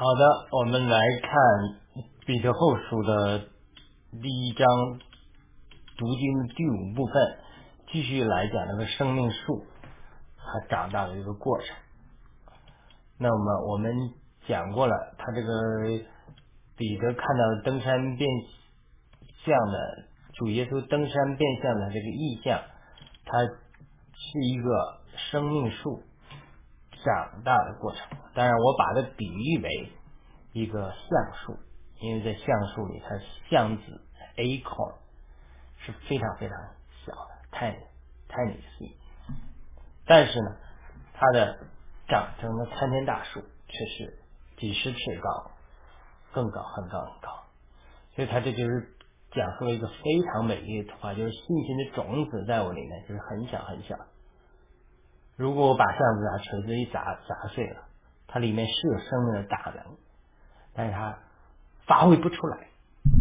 好的，我们来看彼得后书的第一章读经第五部分，继续来讲那个生命树它长大的一个过程。那么我们讲过了，他这个彼得看到登山变相的主耶稣登山变相的这个意象，它是一个生命树。长大的过程，当然我把它比喻为一个橡树，因为在橡树里，它橡子 acorn 是非常非常小的，tiny tiny seed，但是呢，它的长成了参天大树，却是几十尺高，更高，很高很高，所以它这就是讲述了一个非常美丽的图画，就是信心的种子在我里面，就是很小很小。如果我把橡子拿锤子一砸砸碎了，它里面是有生命的大能，但是它发挥不出来，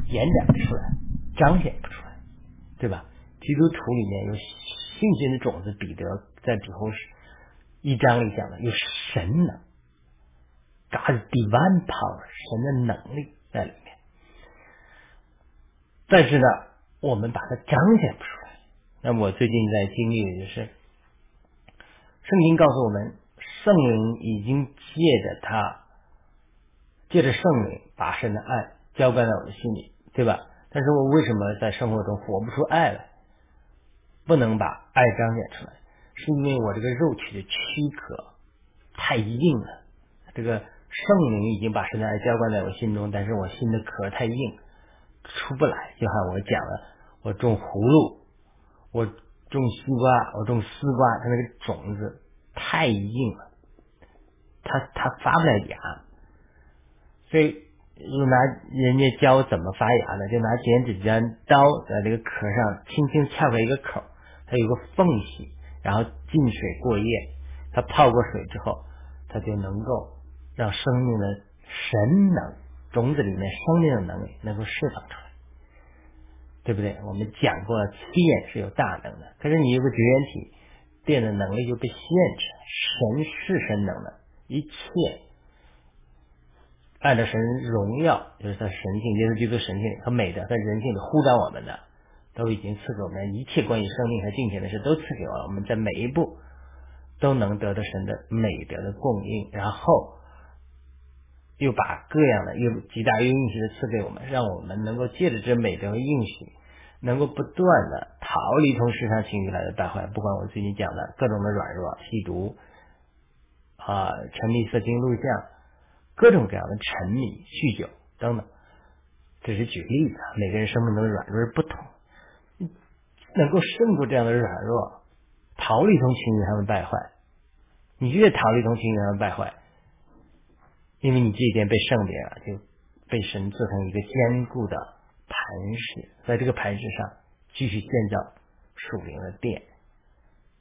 延展不出来，彰显不出来，对吧？基督徒里面有信心的种子，彼得在彼后是一章里讲的有神能，God divine power，神的能力在里面，但是呢，我们把它彰显不出来。那么我最近在经历的就是。圣经告诉我们，圣灵已经借着他，借着圣灵把神的爱浇灌在我的心里，对吧？但是我为什么在生活中活不出爱来？不能把爱彰显出来，是因为我这个肉体的躯壳太硬了。这个圣灵已经把神的爱浇灌在我心中，但是我心的壳太硬，出不来。就像我讲了，我种葫芦，我。种西瓜，我种丝瓜，它那个种子太硬了，它它发不了芽，所以就拿人家教我怎么发芽的？就拿剪纸尖刀在这个壳上轻轻撬开一个口，它有个缝隙，然后进水过夜，它泡过水之后，它就能够让生命的神能种子里面生命的能力能够释放出来。对不对？我们讲过，电是有大能的，可是你有个绝缘体，电的能力就被限制。神是神能的，一切按照神荣耀，就是他神性，耶稣基督神性和美的，在人性里呼召我们的，都已经赐给我们一切关于生命和金钱的事，都赐给我了。我们在每一步都能得到神的美德的供应，然后。又把各样的又极大又应许的赐给我们，让我们能够借着这美德和应许，能够不断的逃离从世上情欲来的败坏。不管我最近讲的各种的软弱、吸毒啊、沉迷色情录像、各种各样的沉迷、酗酒等等，这是举例子。每个人生命中的软弱不同，能够胜过这样的软弱，逃离从情欲上的败坏。你越逃离从情欲上的败坏。因为你这一点被圣灵啊，就被神做成一个坚固的磐石，在这个磐石上继续建造属灵的殿。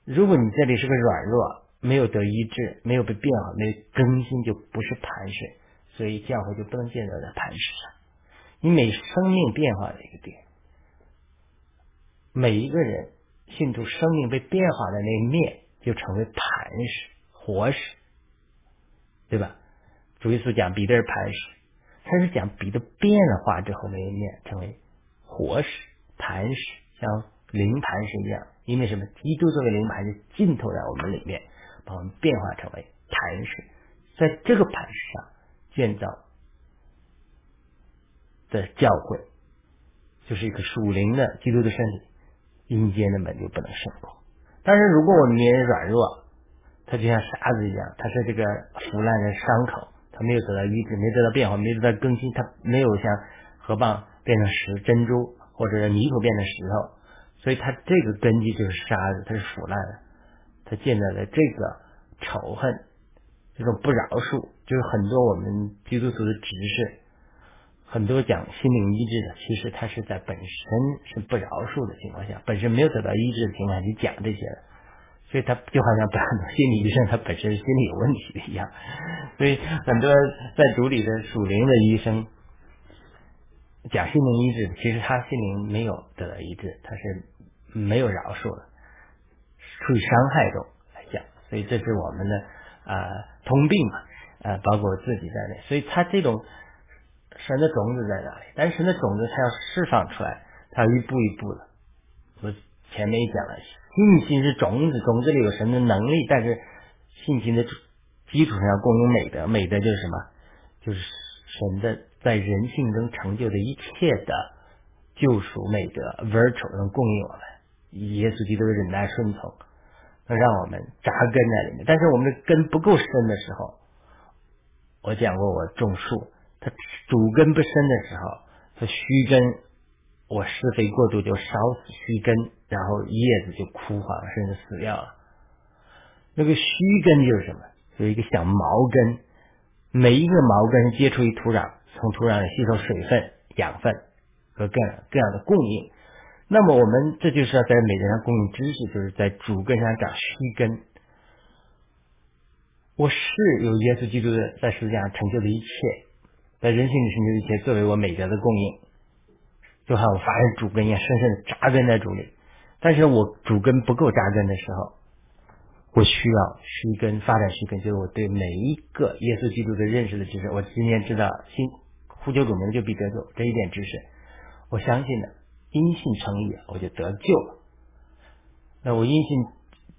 如果你这里是个软弱，没有得医治，没有被变好，没有更新，就不是磐石，所以教会就不能建造在磐石上。你每生命变化的一个点，每一个人信徒生命被变化的那一面，就成为磐石、活石，对吧？主耶稣讲彼得是磐石，他是讲彼得变化之后那一面成为活石、磐石，像灵磐石一样。因为什么？基督作为灵磐石浸透在我们里面，把我们变化成为磐石，在这个磐石上建造的教会，就是一个属灵的基督的身体，阴间的门就不能胜过。但是如果我们里面软弱，它就像沙子一样，它是这个腐烂的伤口。他没有得到医治，没得到变化，没得到更新，他没有像河蚌变成石珍珠，或者是泥土变成石头，所以他这个根基就是沙子，它是腐烂的，他建在了这个仇恨，这种不饶恕，就是很多我们基督徒的执事，很多讲心灵医治的，其实他是在本身是不饶恕的情况下，本身没有得到医治的情况下去讲这些。所以他就好像很多心理医生，他本身心理有问题一样。所以很多在主里的属灵的医生讲心灵医治，其实他心灵没有得到医治，他是没有饶恕的，处于伤害中来讲。所以这是我们的啊通病嘛啊，包括自己在内。所以他这种神的种子在哪里？但是神的种子他要释放出来，他要一步一步的。我前面也讲了，信心是种子，种子里有神的能力，但是信心的基础上要供应美德，美德就是什么？就是神的在人性中成就的一切的救赎美德，virtue 能供应我们。耶稣基督的忍耐顺从，能让我们扎根在里面。但是我们的根不够深的时候，我讲过，我种树，它主根不深的时候，它虚根，我施肥过度就烧死虚根，然后叶子就枯黄，甚至死掉了。那个须根就是什么？有一个小毛根，每一个毛根接触于土壤，从土壤里吸收水分、养分和各各样的供应。那么我们这就是要在美德上供应知识，就是在主根上长须根。我是有耶稣基督的在世界上成就的一切，在人性里成就一切，作为我美德的供应，就好像我发现主根一样，深深的扎根在主里。但是我主根不够扎根的时候，我需要须根发展须根，就是我对每一个耶稣基督的认识的知识。我今天知道新呼求主名就必得救这一点知识，我相信的。因信称义，我就得救了。那我因信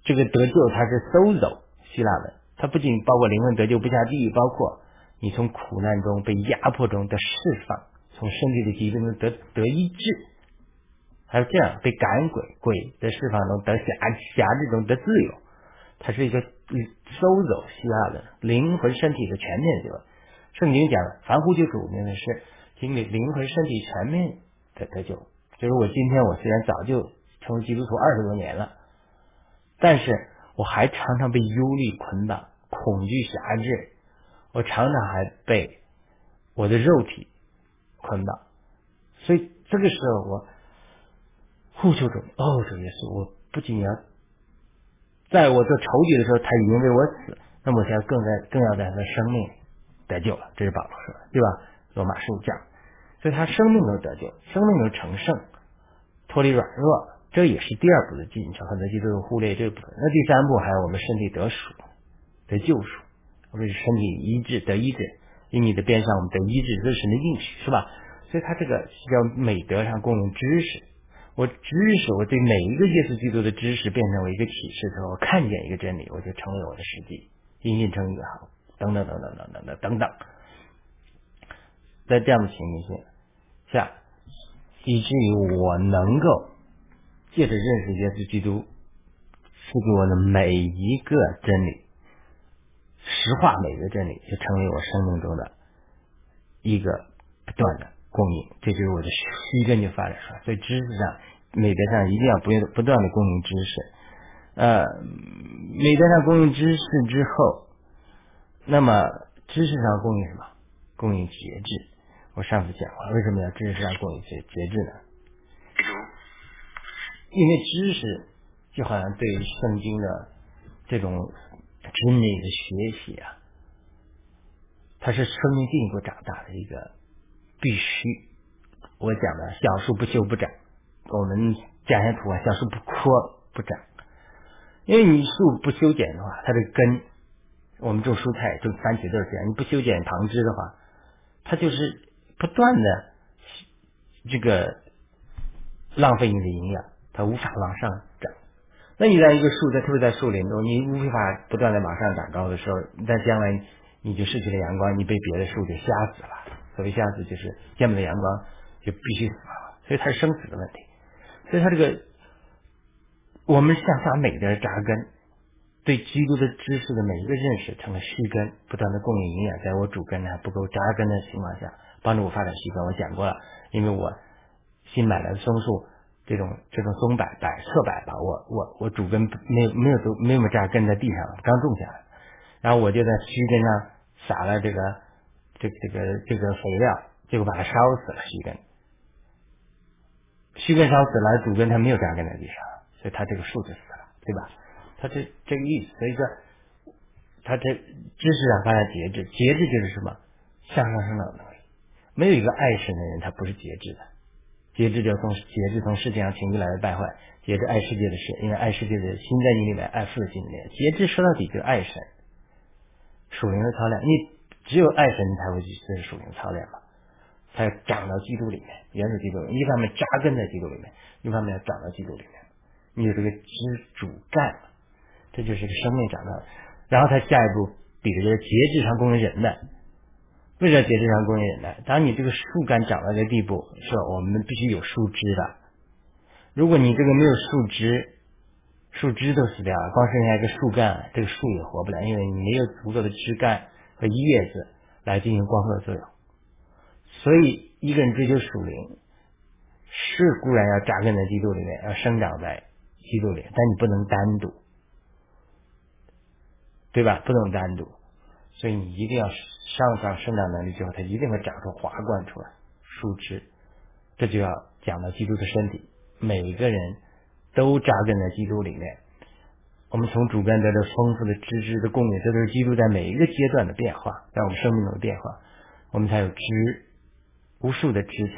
这个得救，它是 sozo 希腊文，它不仅包括灵魂得救不下地狱，包括你从苦难中被压迫中的释放，从身体的疾病中得得医治，还有这样被赶鬼鬼的释放中得辖辖制中得自由。它是一个 sozo 希腊的灵魂身体的全面救。圣经讲，凡呼救主名的是经历灵魂身体全面的得救。就是我今天，我虽然早就成为基督徒二十多年了，但是我还常常被忧虑捆绑、恐惧辖制，我常常还被我的肉体捆绑，所以这个时候我呼求主，哦，主耶稣，我不仅要在我做仇敌的时候，他已经为我死，那么我现在更在更要在他的生命得救了，这是保罗说的，对吧？罗马书讲。所以他生命能得救，生命能成圣，脱离软弱，这也是第二步的进程。很多基督徒忽略这部分。那第三步还有我们身体得赎、得救赎，我们身体医治得医治，因你的边上我们得医治，这是神的应许，是吧？所以他这个叫美德上供应知识。我知识，我对每一个耶稣基督的知识变成为一个启示之后，我看见一个真理，我就成为我的实际，因信称义好，等等等等等等等等等。在这样的情形下，以至于我能够借着认识耶稣基督赐给我的每一个真理，实化每个真理，就成为我生命中的一个不断的供应。这就是我的虚根就发展出来。所以知识上、美德上一定要不不断的供应知识。呃，美德上供应知识之后，那么知识上供应什么？供应节制。我上次讲了，为什么要知识上供应节节制呢？因为知识就好像对圣经的这种真理的学习啊，它是生命进一步长大的一个必须。我讲的小树不修不长，我们讲下土啊，小树不枯不长。因为你树不修剪的话，它的根，我们种蔬菜种番茄都是这样，你不修剪旁枝的话，它就是。不断的这个浪费你的营养，它无法往上长。那你在一个树在特别在树林中，你无法不断的往上长高的时候，那将来你就失去了阳光，你被别的树给吓死了。所谓下死，就是见不到阳光就必须死了。所以它是生死的问题。所以它这个我们向下每根扎根。对基督的知识的每一个认识成了须根，不断的供应营养，在我主根还不够扎根的情况下，帮助我发展须根。我讲过了，因为我新买来的松树，这种这种松柏柏侧柏吧，我我我主根没有没有都没有扎根在地上，刚种下来，然后我就在须根上撒了这个这个这个这个肥料，结果把它烧死了须根，须根烧死了，主根它没有扎根在地上，所以它这个树就死了，对吧？他这这个意思，所以说，他这知识上发展节制，节制就是什么向上生长能力。没有一个爱神的人，他不是节制的。节制就从节制从世界上情绪来的败坏，节制爱世界的事，因为爱世界的心在你里面，爱父的心里面。节制说到底就是爱神，属灵的操练。你只有爱神才会去这属灵操练嘛，才长到基督里面，原始基督里面，一方面扎根在基督里面，一方面要长到基督里面，你有这个枝主干，这就是个生命长大。然后他下一步，比如说节制上供应忍耐，为什么节制上供应忍耐？当你这个树干长到这个地步，是吧？我们必须有树枝的。如果你这个没有树枝，树枝都死掉了，光剩下一个树干，这个树也活不了，因为你没有足够的枝干和叶子来进行光合作用。所以，一个人追求属灵，是固然要扎根在基督里面，要生长在基督里，但你不能单独，对吧？不能单独，所以你一定要上上生长能力之后，它一定会长出华冠出来，树枝。这就要讲到基督的身体，每一个人。都扎根在基督里面，我们从主干得到丰富的知识的供应，这都是基督在每一个阶段的变化，在我们生命中的变化，我们才有知无数的枝条。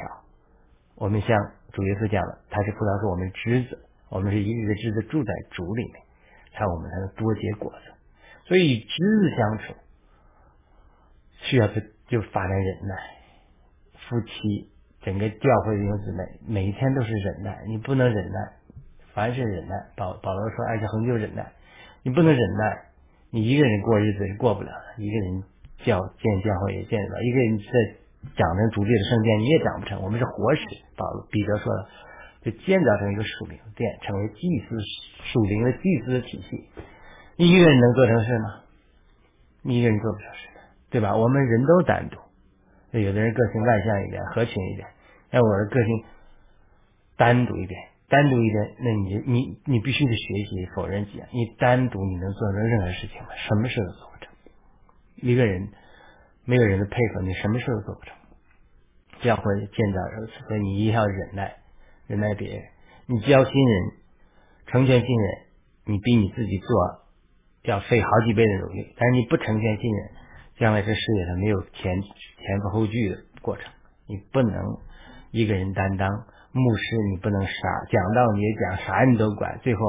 我们像主耶稣讲的，他是葡萄树，我们枝子，我们是一个个枝子住在主里面，才我们才能多结果子。所以与枝子相处，需要就就发展忍耐。夫妻整个教会的弟兄姊妹，每一天都是忍耐，你不能忍耐。凡是忍耐，保保罗说，爱是恒久忍耐。你不能忍耐，你一个人过日子是过不了的。一个人教建教会也建不了，一个人在长成主力的圣殿你也长不成。我们是活石，保罗彼得说了，就建造成一个属灵殿，成为祭司属灵的祭司体系。你一个人能做成事吗？你一个人做不成事，对吧？我们人都单独，有的人个性外向一点，合群一点，那我的个性单独一点。单独一点，那你你你必须得学习否认己。你单独你能做成任何事情吗？什么事都做不成。一个人没有人的配合，你什么事都做不成。教会建造如此，所以你一定要忍耐，忍耐别人。你教新人，成全新人，你比你自己做要费好几倍的努力。但是你不成全新人，将来这事业上没有前前赴后继的过程。你不能一个人担当。牧师，你不能杀讲道你也讲，啥你都管，最后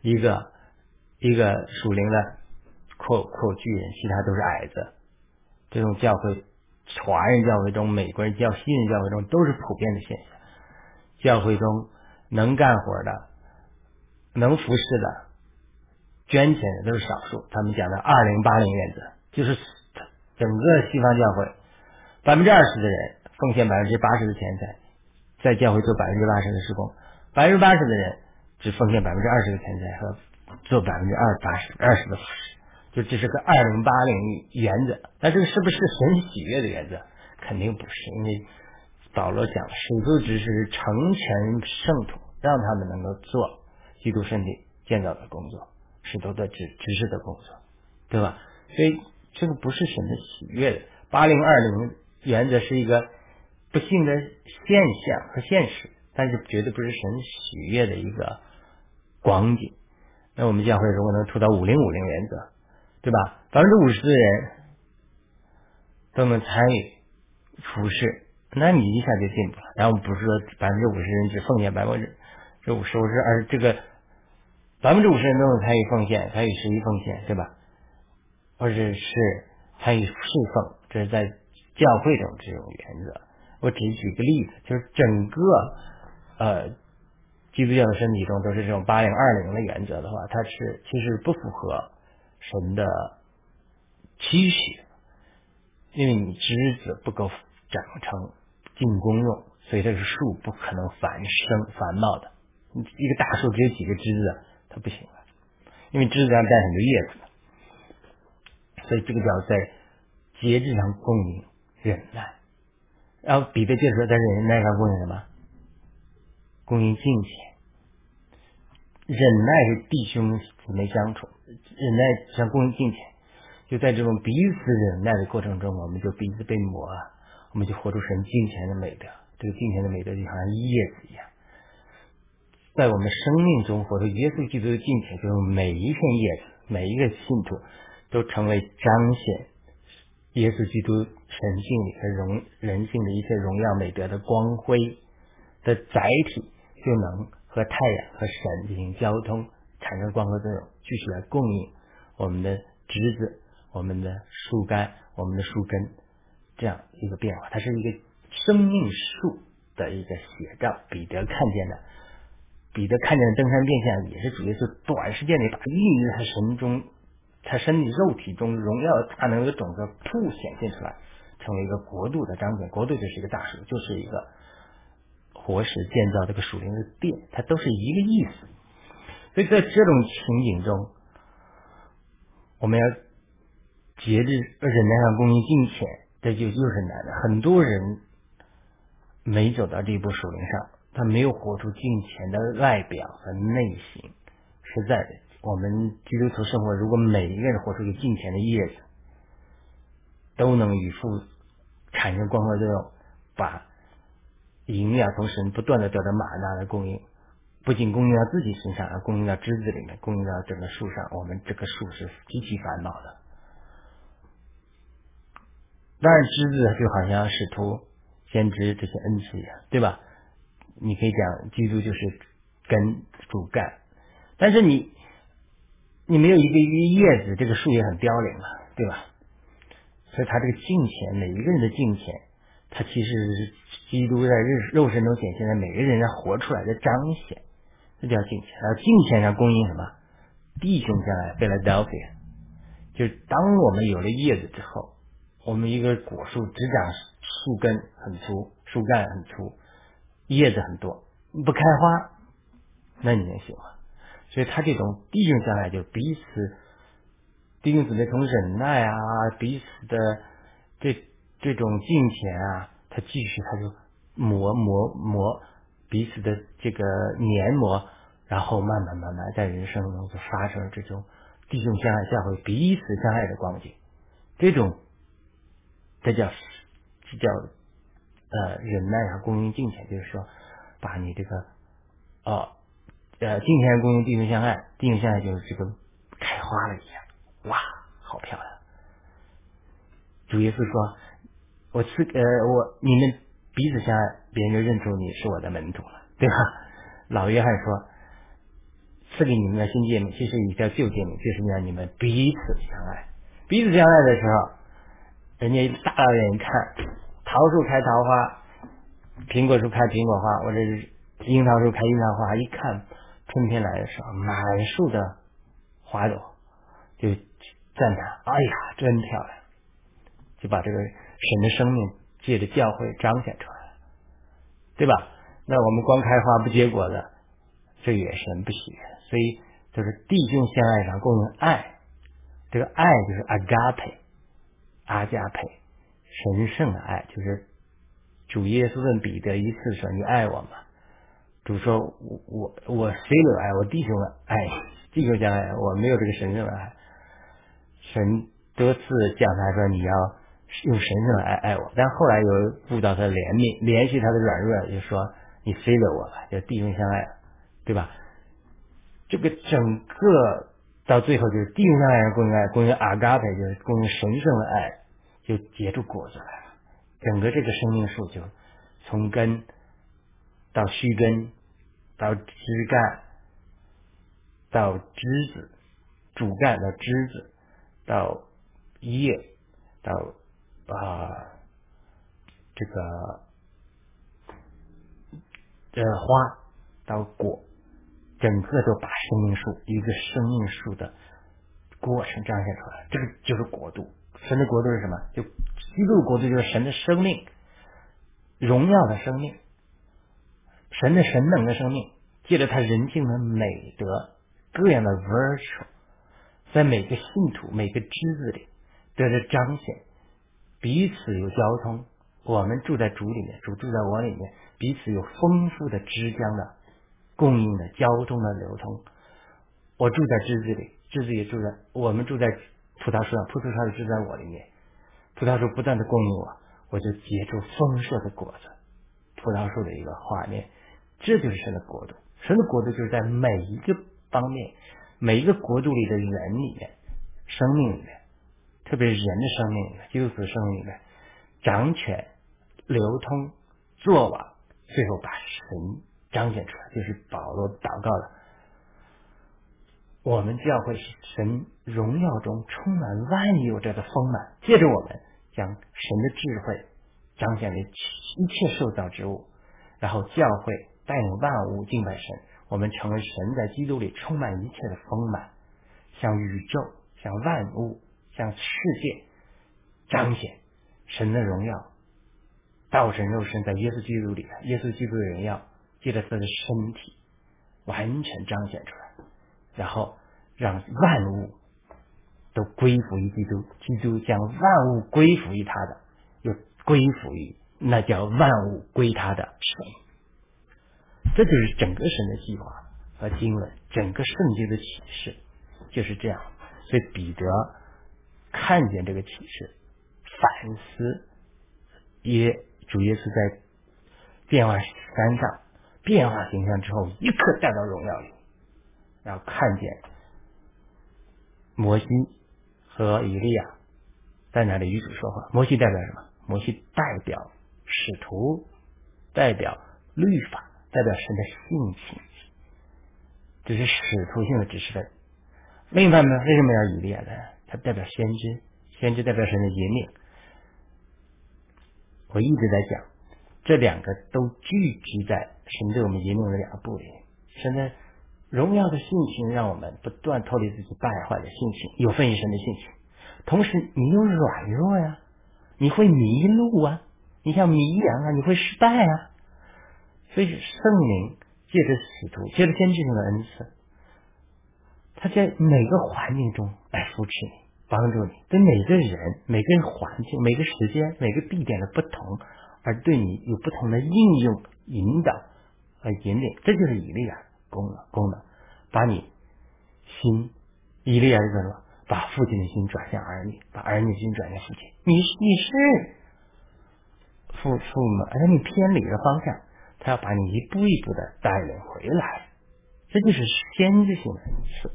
一个一个属灵的阔阔巨人，其他都是矮子。这种教会，华人教会中、美国人教新人教会中都是普遍的现象。教会中能干活的、能服侍的、捐钱的都是少数。他们讲的二零八零原则，就是整个西方教会百分之二十的人奉献百分之八十的钱财。再教会做百分之八十的施工，百分之八十的人只奉献百分之二十的钱财和做百分之二八十二十的服饰，就这是个二零八零原则。那这个是不是神喜悦的原则？肯定不是，因为保罗讲，使徒只是成全圣徒，让他们能够做基督身体建造的工作，使徒的指指示的工作，对吧？所以这个不是神的喜悦的。八零二零原则是一个。不幸的现象和现实，但是绝对不是神喜悦的一个光景。那我们教会如果能做到五零五零原则，对吧？百分之五十的人都能参与服饰，那你一下就进步了。然后不是说百分之五十人只奉献百分之这五十五十，而这个百分之五十人都能参与奉献，参与实际奉献，对吧？或者是参与侍奉，这是在教会中这种原则。我只举个例子，就是整个呃基督教的身体中都是这种八零二零的原则的话，它是其实不符合神的期许，因为你枝子不够长成进功用，所以这个树不可能繁生繁茂的。一个大树只有几个枝子，它不行了，因为枝子上带很多叶子，所以这个叫在节制上供应忍耐。然后彼得就说，在忍耐上供应什么？供应金钱。忍耐是弟兄姊妹相处，忍耐像供应金钱。就在这种彼此忍耐的过程中，我们就彼此被磨，我们就活出神金钱的美德。这个金钱的美德就好像叶子一样，在我们生命中活出耶稣基督的金钱，就是每一片叶子，每一个信徒都成为彰显。耶稣基督神性里和荣人性的一切荣耀美德的光辉的载体，就能和太阳和神进行交通，产生光合作用，继续来供应我们的枝子我们的树干、我们的树根这样一个变化，它是一个生命树的一个写照。彼得看见的，彼得看见的登山变相，也是主耶稣短时间内把孕育他神中、他身体肉体中荣耀大能的种子突显现出来，成为一个国度的彰显。国度就是一个大树，就是一个活石建造这个属灵的殿，它都是一个意思。所以在这种情景中，我们要节制忍耐上供应金钱，这就又是难的。很多人没走到这一步属灵上，他没有活出金钱的外表和内心。实在的，我们基督徒生活，如果每一个人活出一个金钱的叶子，都能与父产生光合作用，把营养从神不断的得到玛纳的供应。不仅供应到自己身上，而供应到枝子里面，供应到整个树上。我们这个树是极其烦恼的。当然，枝子就好像使徒、先知这些恩赐一样，对吧？你可以讲，基督就是根、主干。但是你，你没有一个一个叶子，这个树也很凋零了，对吧？所以，他这个敬虔，每一个人的敬虔，他其实是基督在肉肉身中显现在每个人要活出来的彰显。这叫敬虔，然后金钱上供应什么？弟兄将来 Philadelphia，就是当我们有了叶子之后，我们一个果树只长树根很粗，树干很粗，叶子很多，不开花，那你能行吗？所以他这种弟兄将来就彼此弟兄姊妹从忍耐啊，彼此的这这种敬虔啊，他继续他就磨磨磨。彼此的这个黏膜，然后慢慢慢慢在人生中就发生了这种弟兄相爱、教会彼此相爱的光景。这种这叫这叫呃忍耐和供应金钱，就是说把你这个哦呃金钱供应弟兄相爱，弟兄相爱就是这个开花了一样，哇，好漂亮！主耶稣说：“我赐呃我你们。”彼此相爱，别人就认出你是我的门徒了，对吧？老约翰说：“赐给你们的新诫命，其实也叫旧诫命，就是让你们彼此相爱。彼此相爱的时候，人家大老远一看，桃树开桃花，苹果树开苹果花，或者是樱桃树开樱桃花，一看春天来的时候，满树的花朵，就赞叹：哎呀，真漂亮！就把这个神的生命。借着教会彰显出来了，对吧？那我们光开花不结果的，这也神不喜悦。所以就是弟兄相爱上共用爱，这个爱就是阿加佩，阿加佩，神圣的爱，就是主耶稣问彼得一次说：“你爱我吗？”主说：“我我我谁有爱？我弟兄爱，弟兄相爱，我没有这个神圣的爱。”神多次讲他说：“你要。”用神圣的爱爱我，但后来又悟到他的怜悯，联系他的软弱，就说你飞了我吧，就弟兄相爱，对吧？这个整个到最后就是弟兄相爱，共用爱，共用阿嘎培，就是共用神圣的爱，就结出果子来了。整个这个生命树就从根到须根，到枝干，到枝子，主干到枝子，到叶，到。啊，这个呃花到果，整个都把生命树一个生命树的过程彰显出来。这个就是国度，神的国度是什么？就基督国度就是神的生命，荣耀的生命，神的神能的生命，借着他人性的美德，各样的 virtue，在每个信徒每个枝子里得着彰显。彼此有交通，我们住在主里面，主住在我里面，彼此有丰富的枝浆的供应的交通的流通。我住在枝子里，枝子也住在我们住在葡萄树上，葡萄树也住在我里面。葡萄树不断的供应我，我就结出丰硕的果子。葡萄树的一个画面，这就是神的国度。神的国度就是在每一个方面，每一个国度里的人里面，生命里面。特别是人的生命里面，基督徒生命里面，掌权、流通、做完，最后把神彰显出来，就是保罗祷告的。我们教会是神荣耀中充满万有者的丰满，借着我们将神的智慧彰显为一切受造之物，然后教会带领万物敬拜神，我们成为神在基督里充满一切的丰满，向宇宙、向万物、向世界彰显神的荣耀。道神肉身在耶稣基督里，耶稣基督的荣耀借着他的身体完全彰显出来，然后让万物都归服于基督，基督将万物归服于他的，又归服于那叫万物归他的神。这就是整个神的计划和经文，整个圣经的启示就是这样。所以彼得看见这个启示，反思耶。主耶稣在变化山上变化形象之后，一刻带到荣耀里，然后看见摩西和以利亚在那里与主说话。摩西代表什么？摩西代表使徒，代表律法，代表神的性情，这是使徒性的指示的。另一方面，为什么要以列呢？它代表先知，先知代表神的引领。我一直在讲，这两个都聚集在神对我们引领的两个部里。神的荣耀的性情，让我们不断脱离自己败坏的性情，有分于神的性情。同时，你又软弱呀，你会迷路啊，你像迷羊啊，你会失败啊。所以，圣灵借着使徒，借着先知性的恩赐，他在每个环境中来扶持你。帮助你，对每个人、每个环境、每个时间、每个地点的不同，而对你有不同的应用、引导和引领，这就是以利亚功能。功能把你心，以利亚是什么？把父亲的心转向儿女，把儿女的心转向父亲。你你是父父母，而你偏离了方向，他要把你一步一步的带领回来。这就是先知性的恩赐，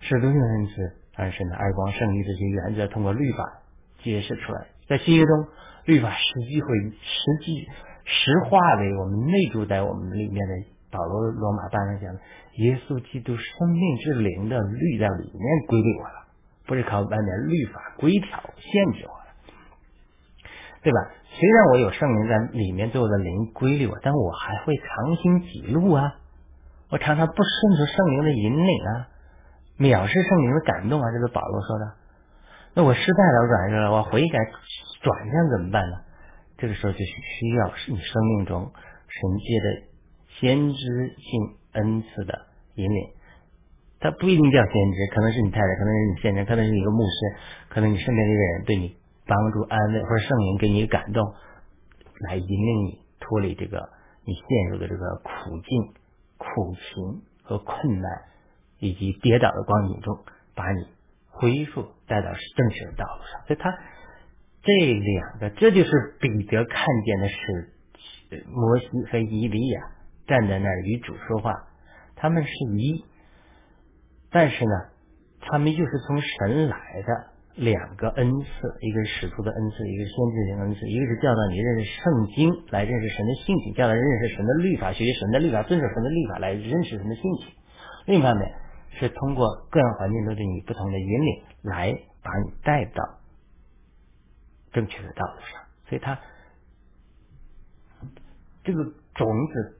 使徒性的恩赐。但是呢，爱光胜利这些原则通过律法解释出来，在新约中，律法实际会实际实化为我们内住在我们里面的。保罗罗马当上讲，耶稣基督生命之灵的律在里面规律我了，不是靠外面律法规条限制我了，对吧？虽然我有圣灵在里面对我的灵规律我，但我还会常行己路啊，我常常不顺着圣灵的引领啊。藐视圣灵的感动啊，这是保罗说的。那我失败了，我软弱了，我悔改转向怎么办呢？这个时候就需要你生命中神界的先知性恩赐的引领。他不一定叫先知，可能是你太太，可能是你先生，可能是一个牧师，可能你身边的一个人对你帮助安慰，或者圣灵给你感动，来引领你脱离这个你陷入的这个苦境、苦情和困难。以及跌倒的光景中，把你恢复带到正确的道路上。所以，他这两个，这就是彼得看见的是摩西和以利亚站在那儿与主说话，他们是一，但是呢，他们又是从神来的两个恩赐，一个是使徒的恩赐，一个是先知性恩赐，一个是教导你认识圣经，来认识神的性情，教导认识神的律法，学习神的律法，遵守神的律法，来认识神的性情。另一方面。是通过各样环境中对你不同的引领，来把你带到正确的道路上。所以，他这个种子、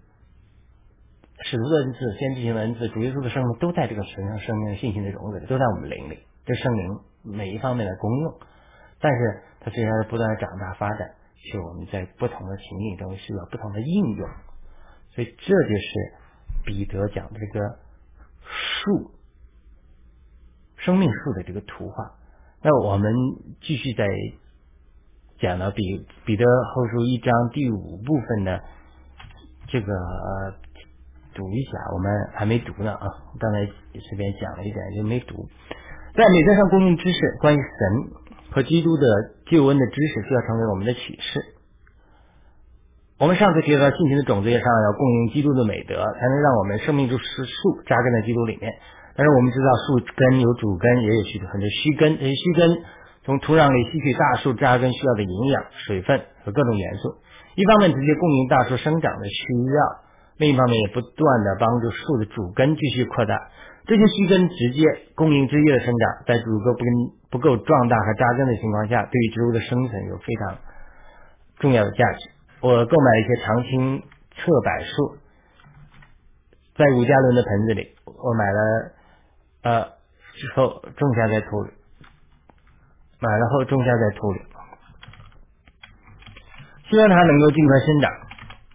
使徒的恩赐、先知性的恩赐、主耶稣的生命，都在这个神圣生命信心的种子里，都在我们灵里。这圣灵每一方面的功用，但是它虽然不断的长大发展，是我们在不同的情境中需要不同的应用。所以，这就是彼得讲的这个。树，生命树的这个图画。那我们继续在讲到彼彼得后书一章第五部分的这个读一下，我们还没读呢啊，刚才随便讲了一点就没读。在美德上供应知识，关于神和基督的救恩的知识，需要成为我们的启示。我们上次提到，性情的种子叶上要供应基督的美德，才能让我们生命就是树扎根在基督里面。但是我们知道，树根有主根，也有许很多须根。这些须根从土壤里吸取大树扎根需要的营养、水分和各种元素。一方面直接供应大树生长的需要，另一方面也不断的帮助树的主根继续扩大。这些须根直接供应枝叶的生长，在主根不根不够壮大和扎根的情况下，对于植物的生存有非常重要的价值。我购买了一些常青侧柏树，在五加仑的盆子里，我买了呃之后种下在土里，买了后种下在土里，希望它能够尽快生长，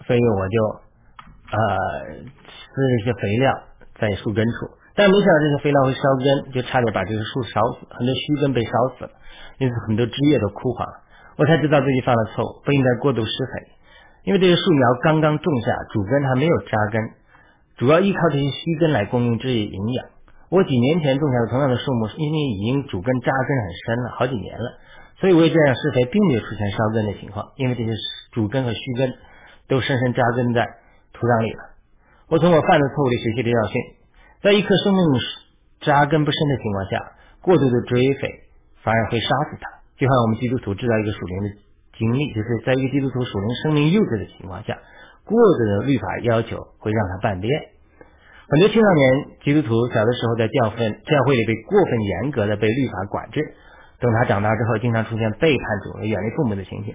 所以我就呃施了一些肥料在树根处。但没想到这些肥料会烧根，就差点把这个树烧死，很多须根被烧死了，因此很多枝叶都枯黄。我才知道自己犯了错误，不应该过度施肥，因为这些树苗刚刚种下，主根还没有扎根，主要依靠这些须根来供应枝叶营养。我几年前种下的同样的树木，因为已经主根扎根很深了，好几年了，所以我也这样施肥，并没有出现烧根的情况，因为这些主根和须根都深深扎根在土壤里了。我从我犯的错误里学习的教训。在一棵生命扎根不深的情况下，过度的追肥反而会杀死它。就像我们基督徒知道一个属灵的经历，就是在一个基督徒属灵生命幼稚的情况下，过度的律法要求会让他叛变。很多青少年基督徒小的时候在教会教会里被过分严格的被律法管制，等他长大之后，经常出现背叛主、远离父母的情形。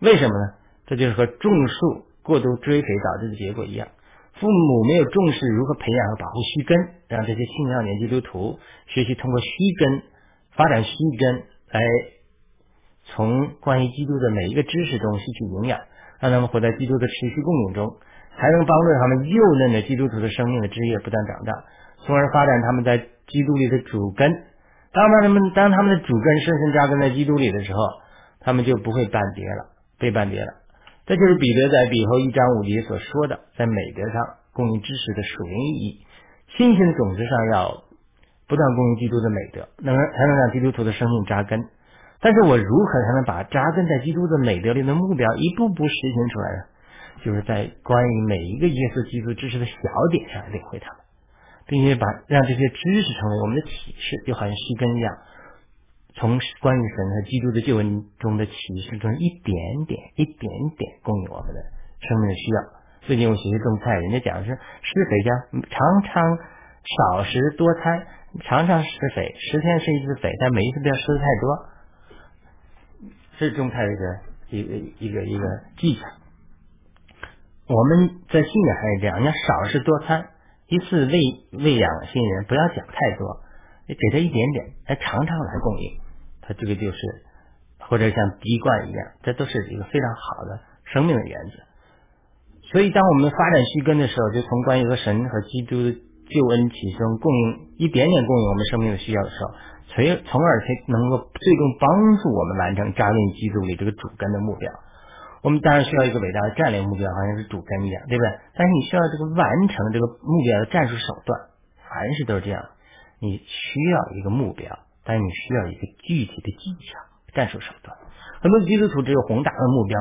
为什么呢？这就是和种树过度追肥导致的结果一样。父母没有重视如何培养和保护须根，让这些青少年基督徒学习通过须根发展须根，来从关于基督的每一个知识中吸取营养，让他们活在基督的持续供应中，才能帮助他们幼嫩的基督徒的生命的枝叶不断长大，从而发展他们在基督里的主根。当他们当他们的主根深深扎根在基督里的时候，他们就不会半跌了，被半跌了。这就是彼得在彼后一章五节所说的，在美德上供应知识的属灵意义。信心的种子上要不断供应基督的美德，能才能让基督徒的生命扎根。但是我如何才能把扎根在基督的美德里的目标一步步实行出来呢？就是在关于每一个耶稣基督知识的小点上领会它们，并且把让这些知识成为我们的启示，就好像须根一样。从关于神和基督的救恩中的启示中一点点、一点点供应我们的生命的需要。最近我学习种菜，人家讲是施肥家常常少食多餐，常常施肥，十天施一次肥，但每一次不要施的太多。是种菜的一个一个一个一个技巧。我们在信仰上也这样，要少食多餐，一次喂喂养新人，不要讲太多，给他一点点，来常常来供应。它这个就是，或者像滴灌一样，这都是一个非常好的生命的原则。所以，当我们发展须根的时候，就从关于和神和基督的救恩起中供应一点点供应我们生命的需要的时候，从从而才能够最终帮助我们完成扎根基督里这个主根的目标。我们当然需要一个伟大的战略目标，好像是主根一样，对不对？但是你需要这个完成这个目标的战术手段，凡事都是这样，你需要一个目标。但你需要一个具体的技巧、战术手段。很多基督徒只有宏大的目标，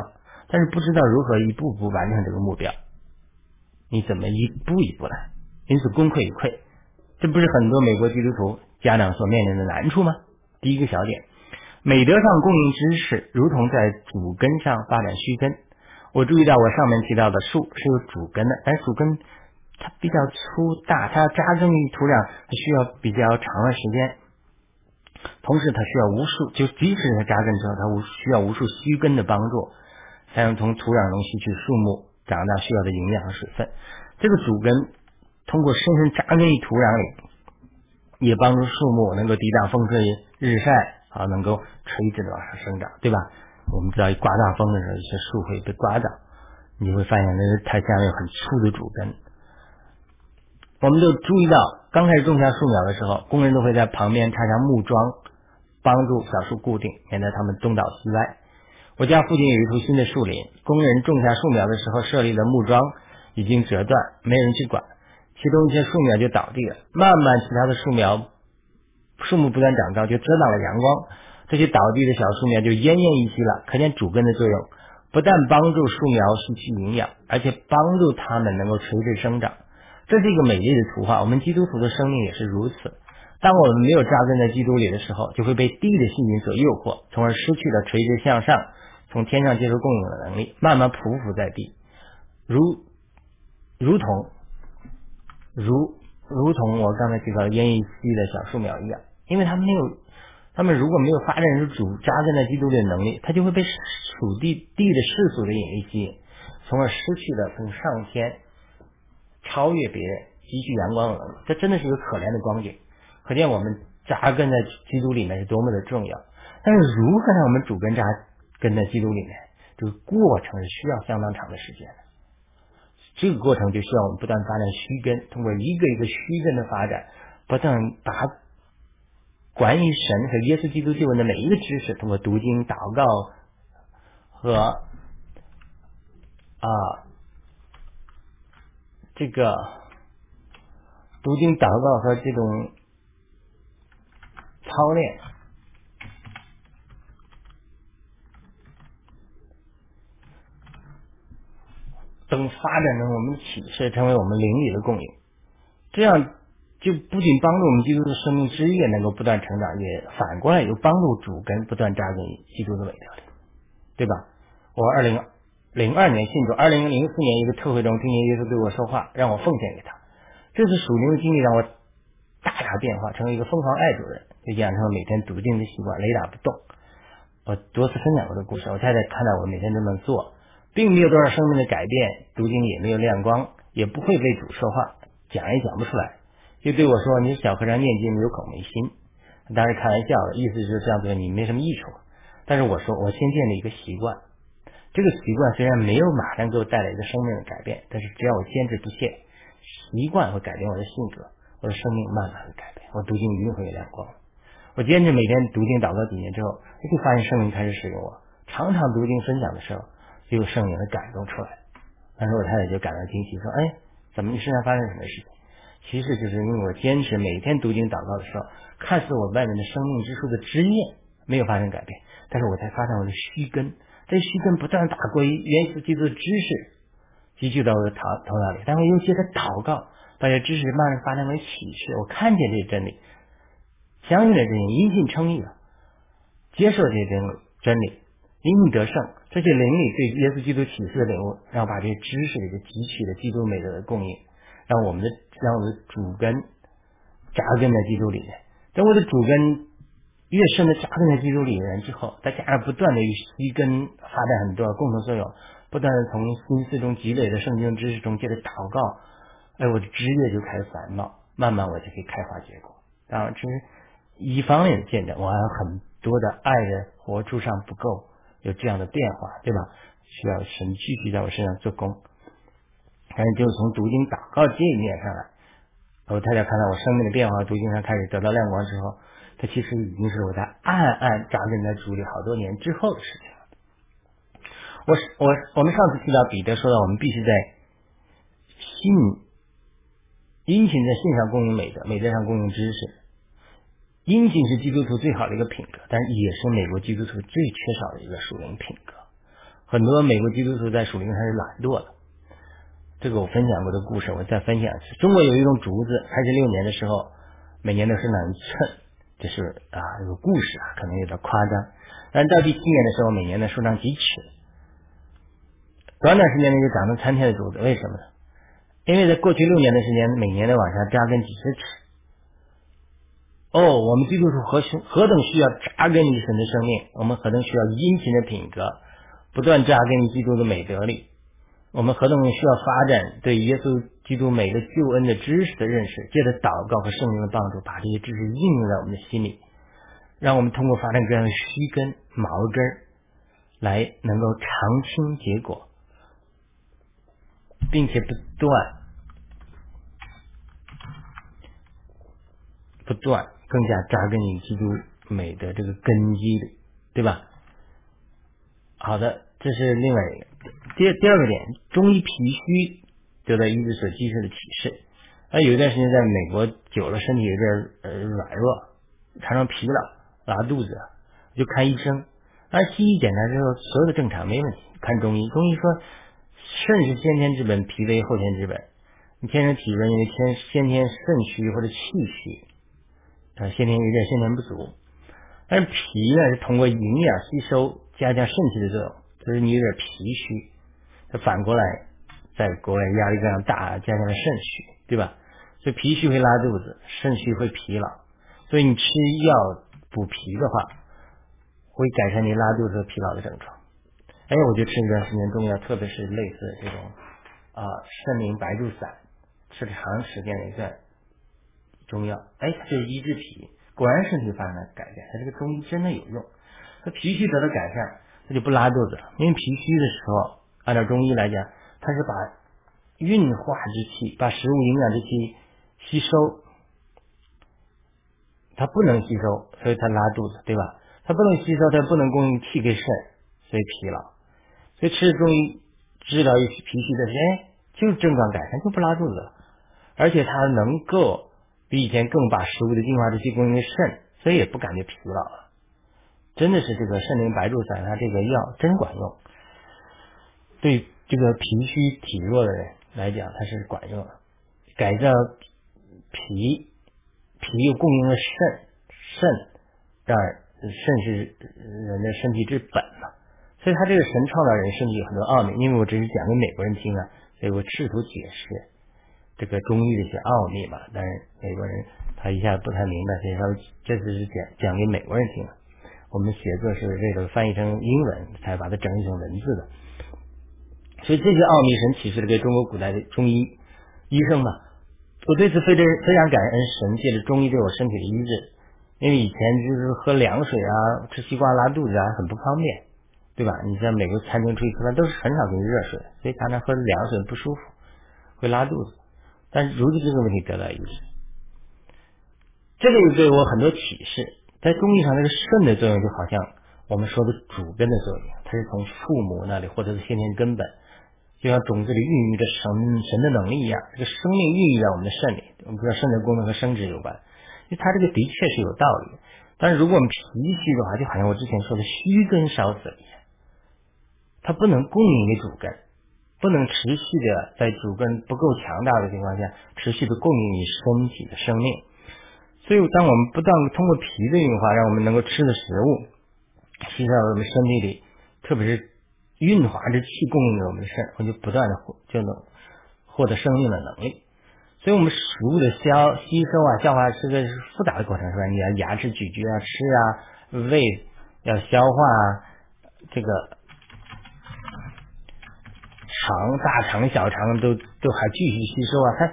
但是不知道如何一步步完成这个目标。你怎么一步一步来？因此功亏一篑。这不是很多美国基督徒家长所面临的难处吗？第一个小点，美德上供应知识，如同在主根上发展须根。我注意到我上面提到的树是有主根的，但主根它比较粗大，它要扎根于土壤，它需要比较长的时间。同时，它需要无数，就即使它扎根之后，它无需要无数须根的帮助，才能从土壤中吸取树木长大需要的营养和水分。这个主根通过深深扎根于土壤里，也帮助树木能够抵挡风吹日晒啊，能够垂直的往上生长，对吧？我们知道，一刮大风的时候，一些树会被刮倒，你会发现那个它下面有很粗的主根。我们就注意到，刚开始种下树苗的时候，工人都会在旁边插上木桩，帮助小树固定，免得它们东倒西歪。我家附近有一处新的树林，工人种下树苗的时候设立的木桩已经折断，没人去管，其中一些树苗就倒地了。慢慢，其他的树苗树木不断长高，就遮挡了阳光，这些倒地的小树苗就奄奄一息了。可见主根的作用，不但帮助树苗吸取营养，而且帮助它们能够垂直生长。这是一个美丽的图画。我们基督徒的生命也是如此。当我们没有扎根在基督里的时候，就会被地的信心所诱惑，从而失去了垂直向上、从天上接受供应的能力，慢慢匍匐在地，如如同如如同我刚才提到烟雨溪的小树苗一样，因为它没有，他们如果没有发展出主扎根在基督里的能力，它就会被属地地的世俗的引力吸引，从而失去了从上天超越别人、汲取阳光的能力。这真的是一个可怜的光景。可见我们扎根在基督里面是多么的重要。但是如何让我们主根扎根在基督里面，这个过程是需要相当长的时间的。这个过程就需要我们不断发展虚根，通过一个一个虚根的发展，不断把关于神和耶稣基督救恩的每一个知识，通过读经、祷告和啊这个读经、祷告和这种操练。等发展成我们的启示，成为我们灵里的供应，这样就不仅帮助我们基督的生命枝叶能够不断成长，也反过来又帮助主根不断扎根基督的伟大，对吧？我二零零二年信主，二零零四年一个特会中听见耶稣对我说话，让我奉献给他。这次属灵的经历让我大大变化，成为一个疯狂爱主人，就养成了每天读经的习惯，雷打不动。我多次分享过这故事，我太太看到我每天这么做。并没有多少生命的改变，读经也没有亮光，也不会为主说话，讲也讲不出来，就对我说：“你小和尚念经有口没心。”当然开玩笑的，意思就是这样对你没什么益处。但是我说，我先建立一个习惯，这个习惯虽然没有马上给我带来一个生命的改变，但是只要我坚持不懈，习惯会改变我的性格，我的生命慢慢会改变，我读经一定会有亮光。我坚持每天读经祷告几年之后，就发现生命开始使用我，常常读经分享的时候。就有圣灵的感动出来，当时我太太就感到惊喜，说：“哎，怎么你身上发生什么事情？”其实就是因为我坚持每天读经祷告的时候，看似我外面的生命之树的枝叶没有发生改变，但是我才发现我的须根，这须根不断打过于元素基督的知识积聚到我的头头脑里，但我又接着祷告，把这知识慢慢发展为启示，我看见这些真理，相信了这些，因信称义了，接受这些真理，真理。因你得胜，这些灵里对耶稣基督启示的领悟，然后把这些知识里的汲取的基督美德的供应，让我们的让我的主根扎根在基督里面。等我的主根越深的扎根在基督里面之后，再加上不断的与西根发展很多共同作用，不断的从心思中积累的圣经知识中接着祷告，哎，我的枝叶就开始繁茂，慢慢我就可以开花结果。当然，这是一方面的见证，我还有很多的爱的活出上不够。有这样的变化，对吧？需要神继续在我身上做工。但是，就是从读经祷告这一面上来，我太太看到我生命的变化，读经上开始得到亮光之后，它其实已经是我在暗暗扎根在主里好多年之后的事情了。我我我们上次提到彼得说到，我们必须在信殷勤在信上供应美德，美德上供应知识。殷勤是基督徒最好的一个品格，但也是美国基督徒最缺少的一个属灵品格。很多美国基督徒在属灵上是懒惰的。这个我分享过的故事，我再分享一次。中国有一种竹子，开始六年的时候，每年都生长一寸，这是啊，这个故事啊，可能有点夸张。但到第七年的时候，每年的数长几尺，短短时间内就长成参天的竹子。为什么呢？因为在过去六年的时间，每年都往下扎根几十尺。哦，我们基督徒何何何等需要扎根于神的生命，我们何等需要殷勤的品格，不断扎根于基督的美德里。我们何等需要发展对耶稣基督美的救恩的知识的认识，借着祷告和圣灵的帮助，把这些知识应用在我们的心里，让我们通过发展这样的须根、毛根来能够长青结果，并且不断不断。更加扎根于基督美的这个根基里，对吧？好的，这是另外一个。第第二个点，中医脾虚得到医治所揭示的启示。啊，有一段时间在美国久了，身体有点呃软弱，常常疲劳、拉肚子，就看医生。按西医检查之后，所有的正常，没问题。看中医，中医说肾是先天之本，脾为后天之本。你天生体质因为先先天肾虚或者气虚。啊，先天有点先天不足，但是脾呢是通过营养吸收加强肾气的作用，就是你有点脾虚，它反过来在国外压力非常大，加强了肾虚，对吧？所以脾虚会拉肚子，肾虚会疲劳。所以你吃药补脾的话，会改善你拉肚子和疲劳的症状。哎，我就吃一段时间中药，特别是类似这种啊肾灵白术散，吃了长时间的一段中药，哎，它就医治脾，果然身体发生了改变。它这个中医真的有用，它脾虚得到改善，它就不拉肚子了。因为脾虚的时候，按照中医来讲，它是把运化之气，把食物营养之气吸收，它不能吸收，所以它拉肚子，对吧？它不能吸收，它不能供应气给肾，所以疲劳。所以吃中医治疗一些脾虚的，哎，就症状改善，就不拉肚子了，而且它能够比以前更把食物的精华之气供应肾，所以也不感觉疲劳了。真的是这个肾灵白术散，它这个药真管用，对这个脾虚体弱的人。来讲，它是管用的，改造脾，脾又供应了肾，肾让肾是人的身体之本嘛，所以他这个神创造人身体有很多奥秘，因为我只是讲给美国人听啊，所以我试图解释这个中医的一些奥秘嘛，但是美国人他一下不太明白，所以说这次是讲讲给美国人听的，我们写作是为了翻译成英文才把它整理成文字的。所以这些奥秘神启示了给中国古代的中医医生嘛，我对此非常非常感恩神借着中医对我身体的医治，因为以前就是喝凉水啊，吃西瓜拉肚子啊，很不方便，对吧？你在美国餐厅出去吃饭都是很少给你热水，所以常常喝凉水不舒服，会拉肚子。但是如今这个问题得到医治，这个又给我很多启示。在中医上，这个肾的作用就好像我们说的主根的作用，它是从父母那里获得的先天根本。就像种子里孕育着神神的能力一样，这个生命孕育在我们的肾里。我们知道肾的功能和生殖有关，因为它这个的确是有道理。但是如果我们脾虚的话，就好像我之前说的虚根烧死了一样，它不能供应给主根，不能持续的在主根不够强大的情况下，持续的供应你身体的生命。所以，当我们不断通过脾的运化，让我们能够吃的食物吸收我们身体里，特别是。运化之气供应给我们的肾，我就不断的获就能获得生命的能力。所以，我们食物的消吸收啊、消化是个复杂的过程，是吧？你要牙齿咀嚼啊、吃啊，胃要消化啊，这个肠、大肠、小肠都都还继续吸收啊，它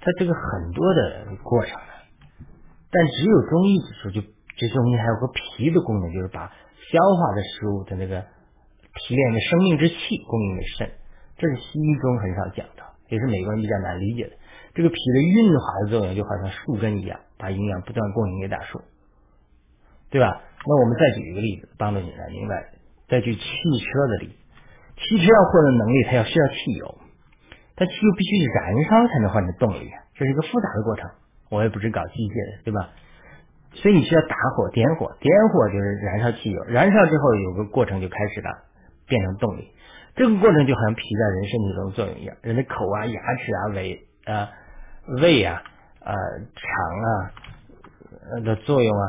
它这个很多的过程。但只有中医指出，就这中医还有个脾的功能，就是把消化的食物的那个。提炼的生命之气供应给肾，这是西医中很少讲的，也是美国人比较难理解的。这个脾的运化的作用就好像树根一样，把营养不断供应给大树，对吧？那我们再举一个例子，帮助你来明白。再举汽车的例子，汽车要获得能力，它要需要汽油，但汽油必须燃烧才能换成动力，这是一个复杂的过程。我也不是搞机械的，对吧？所以你需要打火、点火，点火就是燃烧汽油，燃烧之后有个过程就开始了。变成动力，这个过程就好像脾在人身体中作用一样，人的口啊、牙齿啊、胃啊、胃啊、呃、肠啊的作用啊，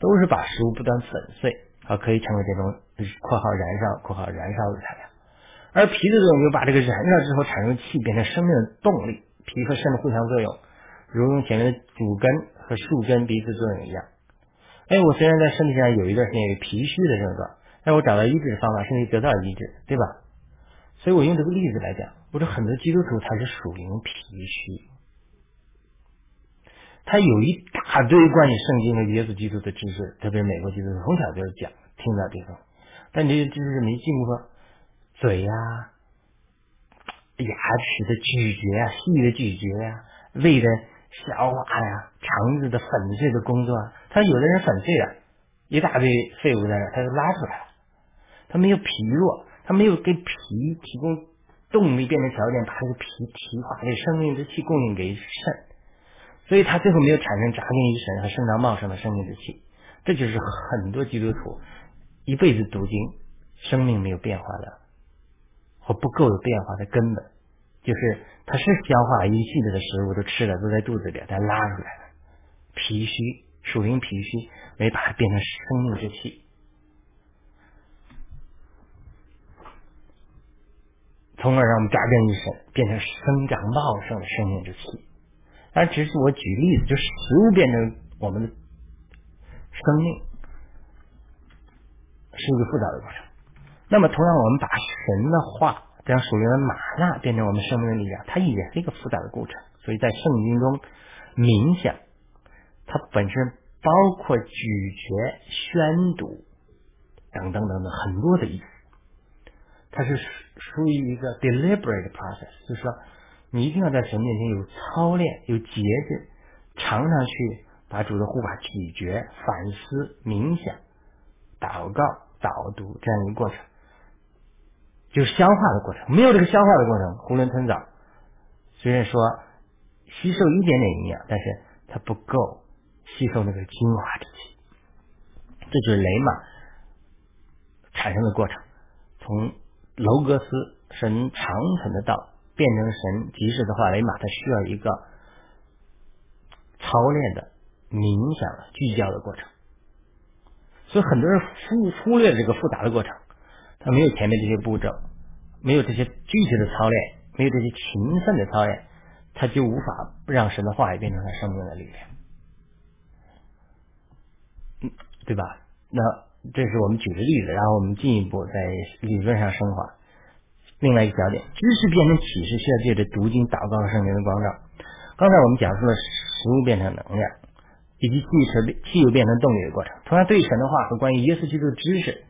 都是把食物不断粉碎，啊，可以成为这种（括号燃烧括号燃烧的材料）。而脾的作用就把这个燃烧之后产生气变成生命的动力，脾和肾的互相作用，如同前面的主根和树根彼此作用一样。哎，我虽然在身体上有一段时间有脾虚的症状。让我找到医治的方法，甚至得到医治，对吧？所以我用这个例子来讲，我说很多基督徒他是属灵脾虚，他有一大堆关于圣经和耶稣基督的知识，特别是美国基督徒从小就是讲听到这种，但这些知识没进过嘴呀、牙齿的咀嚼啊、细的咀嚼呀、胃的消化呀、肠子的粉碎的工作，他有的人粉碎了一大堆废物在那，他就拉出来了。他没有脾弱，他没有给脾提供动力变成条件，把这个脾提化，这生命之气供应给肾，所以他最后没有产生扎根于神和生长茂盛的生命之气。这就是很多基督徒一辈子读经，生命没有变化的或不够有变化的根本，就是他是消化一系列的食物都吃了，都在肚子里，但拉出来了，脾虚属灵脾虚，没把它变成生命之气。从而让我们扎根于神，变成生长茂盛的生命之气。但只是我举例子，就是食物变成我们的生命，是一个复杂的过程。那么，同样，我们把神的话，将属灵的玛纳变成我们生命的力量，它也是一个复杂的过程。所以在圣经中，冥想它本身包括咀嚼、宣读等等等等很多的意思，它是属于一个 deliberate process，就是说，你一定要在神面前有操练、有节制，常常去把主的护法咀嚼、反思、冥想、祷告、导读这样一个过程。就是消化的过程，没有这个消化的过程，囫囵吞枣。虽然说吸收一点点营养，但是它不够吸收那个精华之气。这就是雷马产生的过程。从楼格斯神长存的道变成神即是的话，雷马它需要一个操练的冥想的聚焦的过程。所以很多人忽忽略了这个复杂的过程。他没有前面这些步骤，没有这些具体的操练，没有这些勤奋的操练，他就无法让神的话语变成他生命的力量，对吧？那这是我们举的例子，然后我们进一步在理论上升华。另外一个焦点，知识变成启示需要借着读经、祷告圣灵的光照。刚才我们讲述了食物变成能量，以及汽车变汽油变成动力的过程。同样，对神的话和关于耶稣基督的知识。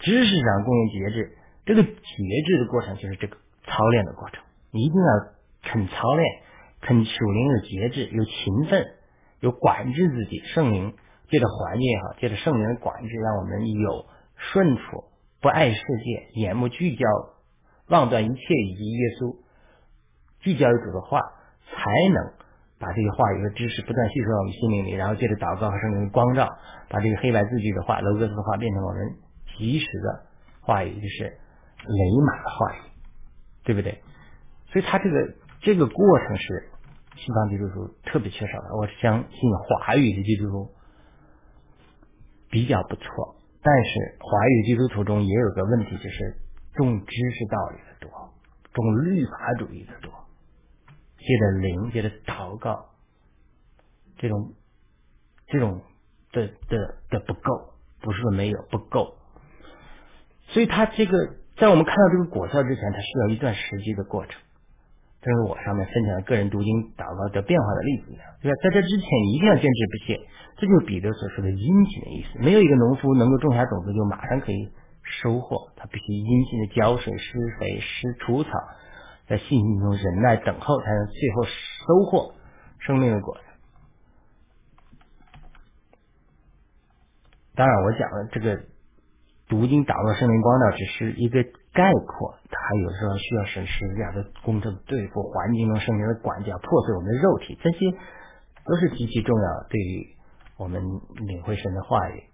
知识上供应节制，这个节制的过程就是这个操练的过程。你一定要肯操练，肯属灵有节制，有勤奋，有管制自己。圣灵借着环境也好，借着圣灵的管制，让我们有顺服，不爱世界，眼目聚焦，忘断一切以及耶稣，聚焦于主的话，才能把这些话语和知识不断吸收到我们心灵里，然后借着祷告和圣灵的光照，把这个黑白字句的话、楼格斯的话变成我们。及时的话语就是雷马的话语，对不对？所以他这个这个过程是西方基督徒特别缺少的。我相信华语的基督徒比较不错，但是华语基督徒中也有个问题，就是重知识道理的多，重律法主义的多，借着灵，借着祷告，这种这种的的的不够，不是说没有不够。所以，他这个在我们看到这个果效之前，它需要一段时机的过程。正如我上面分享的个人读经祷告的变化的例子一样，对吧？在这之前，你一定要坚持不懈。这就是彼得所说的殷勤的意思。没有一个农夫能够种下种子就马上可以收获，他必须殷勤的浇水、施肥、施除草，在信心中忍耐等候，才能最后收获生命的果子。当然，我讲的这个。读经打落圣灵光照只是一个概括，它还有时候需要审视这样的工程对付环境中圣灵的管教，破碎我们的肉体，这些都是极其重要，对于我们领会神的话语，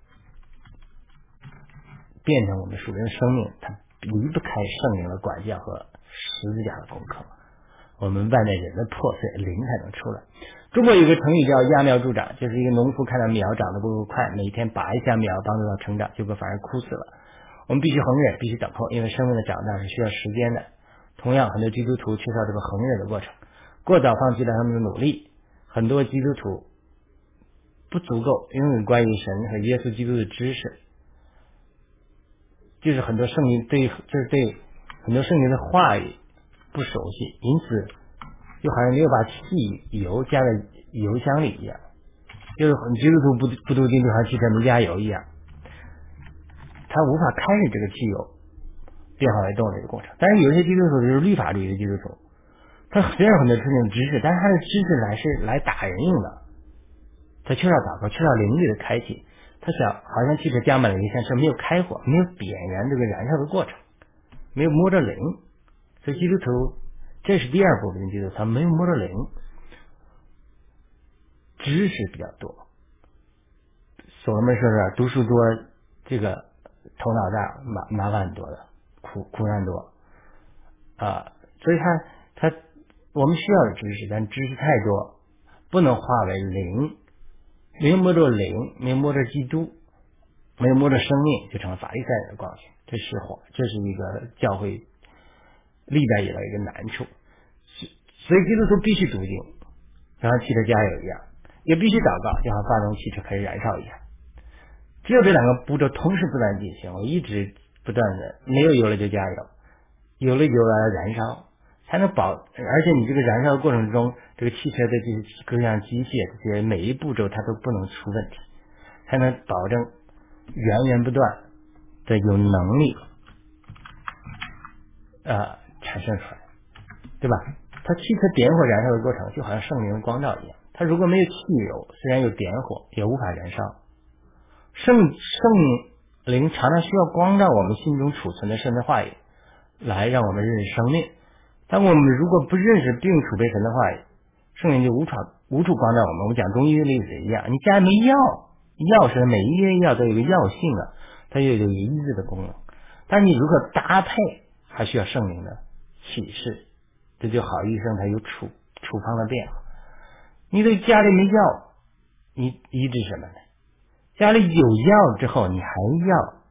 变成我们属灵的生命，它离不开圣灵的管教和十字架的功课。我们外面人的破碎，灵才能出来。中国有个成语叫揠苗助长，就是一个农夫看到苗长得不够快，每天拔一下苗帮助它成长，结果反而枯死了。我们必须恒忍，必须等候，因为生命的长大是需要时间的。同样，很多基督徒缺少这个恒忍的过程，过早放弃了他们的努力。很多基督徒不足够拥有关于神和耶稣基督的知识，就是很多圣经对，就是对很多圣经的话语不熟悉，因此。就好像没有把汽油加在油箱里一样，就是很基督徒不不读经就好像汽车没加油一样，他无法开始这个汽油变化为动力的过程。但是有些基督徒就是律法主义的基督徒，他虽然很多圣经知识，但是他的知识来是来打人用的，他缺少祷告，缺少灵力的开启，他想好像汽车加满了油箱是没有开火，没有点燃这个燃烧的过程，没有摸着灵，所以基督徒。这是第二部分基督，他没有摸着灵，知识比较多。所罗门说是读书多，这个头脑大，麻麻烦多的，苦苦难多啊。所以他他我们需要的知识，但知识太多，不能化为灵。没有摸着灵，没有摸着基督，没有摸着生命，就成了法利赛人的光景。这是话，这是一个教会。历代以来一个难处，所以基督徒必须读经，就像汽车加油一样，也必须祷告，就像发动汽车开始燃烧一样。只有这两个步骤同时不断进行，我一直不断的没有油了就加油，有了油了燃烧，才能保。而且你这个燃烧的过程中，这个汽车的这些各项机械这些每一步骤它都不能出问题，才能保证源源不断的有能力啊产生出来，对吧？它汽车点火燃烧的过程就好像圣灵的光照一样，它如果没有汽油，虽然有点火，也无法燃烧。圣圣灵常常需要光照我们心中储存的神的话语，来让我们认识生命。但我们如果不认识并储备神的话语，圣灵就无处无处光照我们。我们讲中医的例子一样，你家里没药，药是每一味药都有个药性啊，它又有医治的功能。但你如何搭配，还需要圣灵的启示。这就好，医生他有处处方的变化。你这家里没药，你医治什么呢？家里有药之后，你还要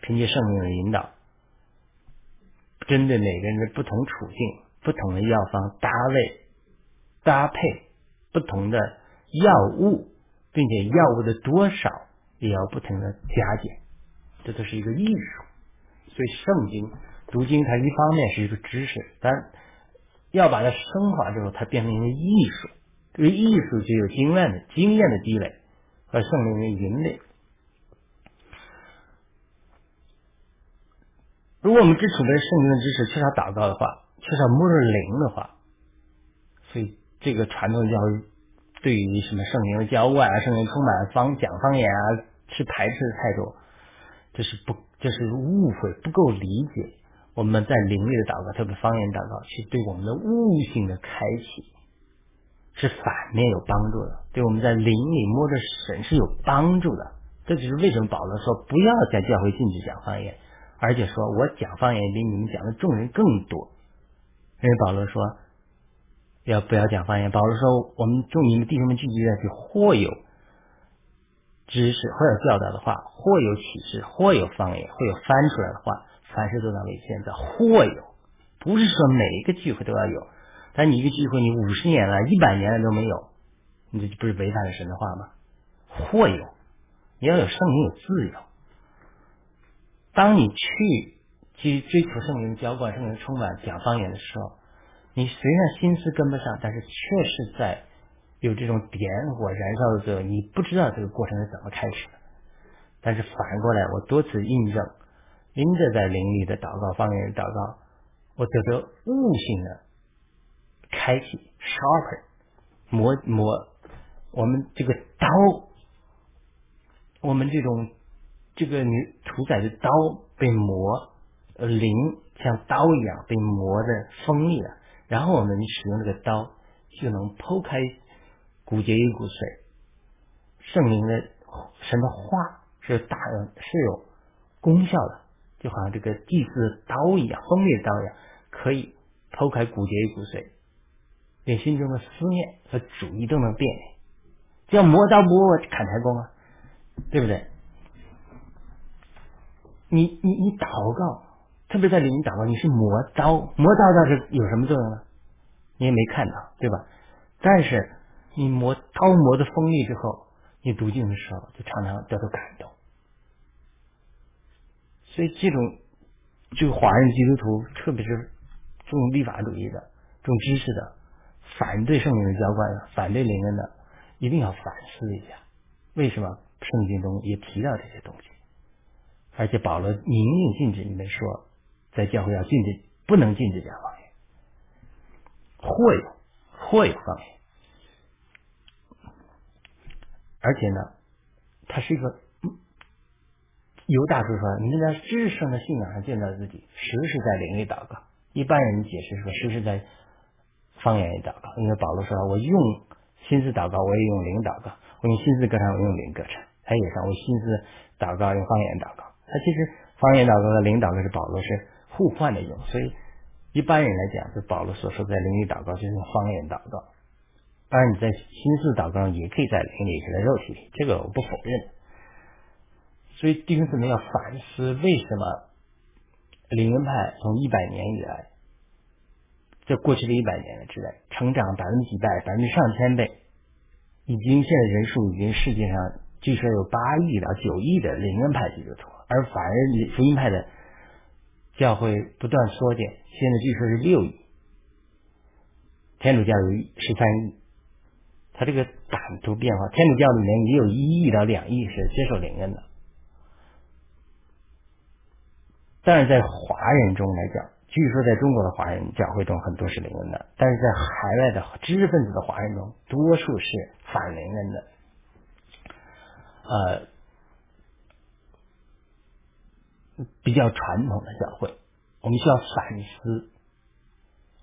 凭借圣灵的引导，针对每个人的不同处境、不同的药方搭位搭配不同的药物，并且药物的多少也要不停的加减，这都是一个艺术。所以圣经读经，它一方面是一个知识，但要把它升华之后，它变成一个艺术。这个艺术就有经验的经验的积累。而圣灵的引领。如果我们只储备圣灵的知识，缺少祷告的话，缺少末日灵的话，所以这个传统教育对于什么圣灵的浇灌啊、圣灵充满方讲方言啊，是排斥的态度，这是不，这是误会，不够理解我们在灵里的祷告，特别方言祷告，是对我们的悟性的开启。是反面有帮助的，对我们在灵里摸着神是有帮助的。这就是为什么保罗说不要在教会禁止讲方言，而且说我讲方言比你们讲的众人更多。因为保罗说要不要讲方言？保罗说我们众你们弟兄们聚集在一起，或有知识，或有教导的话，或有启示，或有方言，或有翻出来的话，凡事都当为现在，或有，不是说每一个聚会都要有。但你一个聚会，你五十年了、一百年了都没有，你这不是违反了神的话吗？或有，你要有圣灵有自由。当你去去追求圣灵浇灌、圣灵充满、讲方言的时候，你虽然心思跟不上，但是确实在有这种点火燃烧的作用，你不知道这个过程是怎么开始的。但是反过来，我多次印证，因着在灵里的祷告、方言的祷告，我得到悟性的。开启 sharper 磨磨我们这个刀，我们这种这个女屠宰的刀被磨，呃灵像刀一样被磨的锋利了，然后我们使用这个刀就能剖开骨节与骨髓。圣灵的神的话是大是有功效的，就好像这个祭祀刀一样，锋利的刀一样，可以剖开骨节与骨髓。连心中的思念和主意都能变，叫磨刀不误砍柴工啊，对不对？你你你祷告，特别在里面祷告，你是磨刀，磨刀倒是有什么作用呢？你也没看到，对吧？但是你磨刀磨的锋利之后，你读经的时候就常常得到感动。所以这种就华人基督徒，特别是重立法主义的、重知识的。反对圣灵的浇灌，反对灵恩的，一定要反思一下，为什么圣经中也提到这些东西？而且保罗明令禁止你们说，在教会要禁止，不能禁止讲方言，或有或有方言，而且呢，他是一个犹大叔说，你们在知识上的信仰上建造自己，实是在灵里祷告。一般人解释说，实是在。方言也祷告，因为保罗说：“我用心思祷告，我也用灵祷告；我用心思歌唱，我用灵歌唱。”他也说：“我心思祷告，用方言祷告。”他其实方言祷告和灵祷告是保罗是互换的用，所以一般人来讲，就保罗所说在灵里祷告就是用方言祷告。当然你在心思祷告也可以在灵里，也在肉体里，这个我不否认。所以弟兄姊妹要反思，为什么灵恩派从一百年以来？这过去的一百年之内，成长百分之几百，百分之上千倍，已经现在人数已经世界上据说有八亿到九亿的灵恩派基督徒，而反而福音派的教会不断缩减，现在据说是六亿，天主教有十三亿，它这个版图变化，天主教里面也有一亿到两亿是接受灵恩的，但是在华人中来讲。据说在中国的华人教会中很多是灵恩的，但是在海外的知识分子的华人中，多数是反灵恩的。呃，比较传统的教会，我们需要反思，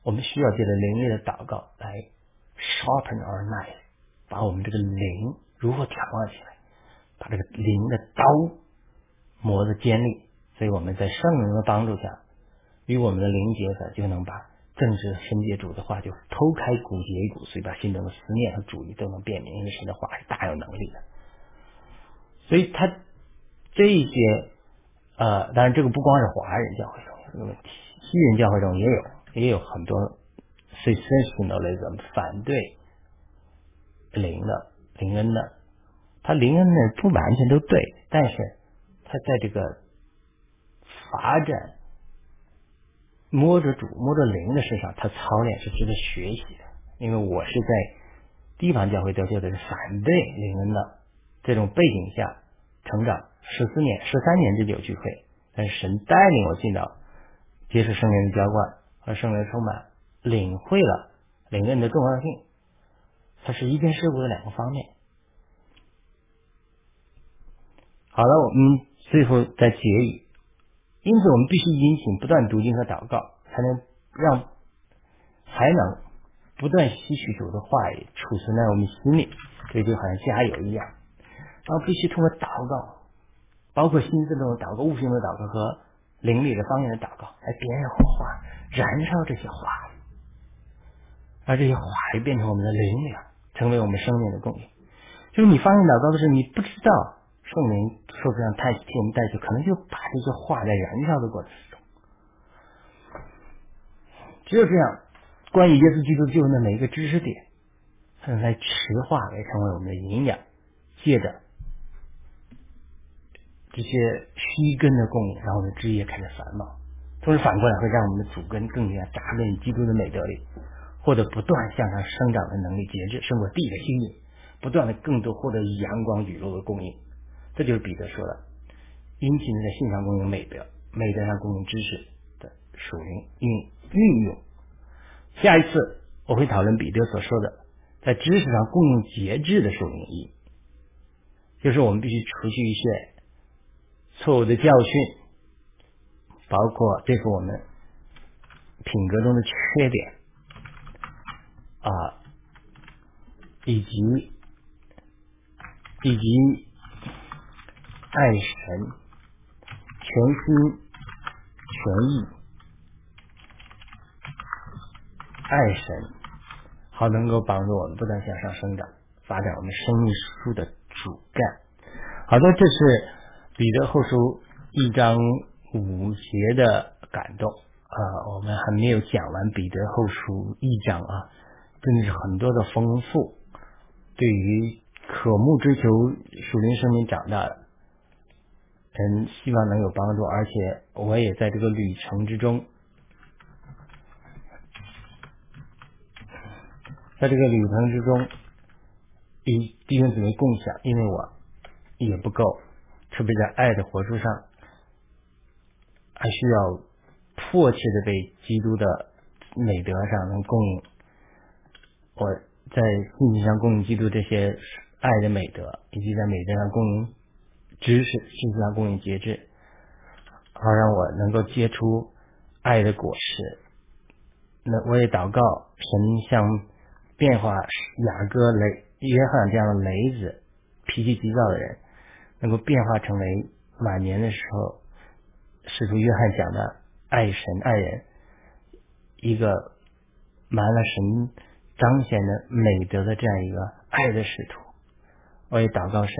我们需要借着灵力的祷告来 sharpen our knife，把我们这个灵如何调化起来，把这个灵的刀磨得尖利。所以我们在圣灵的帮助下。与我们的灵结合，就能把政治分界主的话就剖开骨节骨髓，把心中的思念和主义都能辨明。因为神的话是大有能力的，所以他这些呃，当然这个不光是华人教会中有这个问题，西人教会中也有，也有很多 s e s e n s i a l i s m 反对灵的灵恩的，他灵恩呢不完全都对，但是他在这个发展。摸着主、摸着灵的身上，他操练是值得学习的。因为我是在地方教会得救的是反对灵恩的这种背景下成长十四年、十三年之久聚会，但是神带领我进到接受圣灵的浇灌和圣灵充满，领会了灵恩的重要性。它是一件事物的两个方面。好了，我们最后再结语。因此，我们必须殷勤不断读经和祷告，才能让才能不断吸取主的话语储存在我们心里，这就好像加油一样。然后必须通过祷告，包括心思中的祷告、悟性的祷告和灵里的方言的祷告，来点燃火花，燃烧这些话语，而这些话语变成我们的灵粮，成为我们生命的供应。就是你发现祷告的时候，你不知道。圣灵说不上太替我们代求，可能就把这些话在燃烧的过程中，只有这样，关于耶稣基督救恩的每一个知识点，才能在持化来成为我们的营养，借着这些虚根的供应，让我们的枝叶开始繁茂，同时反过来会让我们的主根更加扎根于基督的美德里，获得不断向上生长的能力，节制胜过地的吸引，不断的更多获得阳光雨露的供应。这就是彼得说的：殷勤的在信上供应美德，美德上供应知识的属灵运运用。下一次我会讨论彼得所说的在知识上供应节制的属灵意，就是我们必须除去一些错误的教训，包括对付我们品格中的缺点啊，以及以及。爱神，全心全意爱神，好能够帮助我们不断向上生长，发展我们生命树的主干。好的，这是彼得后书一章五节的感动啊。我们还没有讲完彼得后书一章啊，真的是很多的丰富，对于渴慕追求属灵生命长大的的。嗯，希望能有帮助，而且我也在这个旅程之中，在这个旅程之中，与弟兄姊妹共享，因为我也不够，特别在爱的活出上，还需要迫切的被基督的美德上能供应，我在信息上供应基督这些爱的美德，以及在美德上供应。知识，信息上供应节制，好让我能够结出爱的果实。那我也祷告，神像变化雅各雷约翰这样的雷子，脾气急躁的人，能够变化成为晚年的时候，使徒约翰讲的爱神爱人，一个满了神彰显的美德的这样一个爱的使徒。我也祷告神。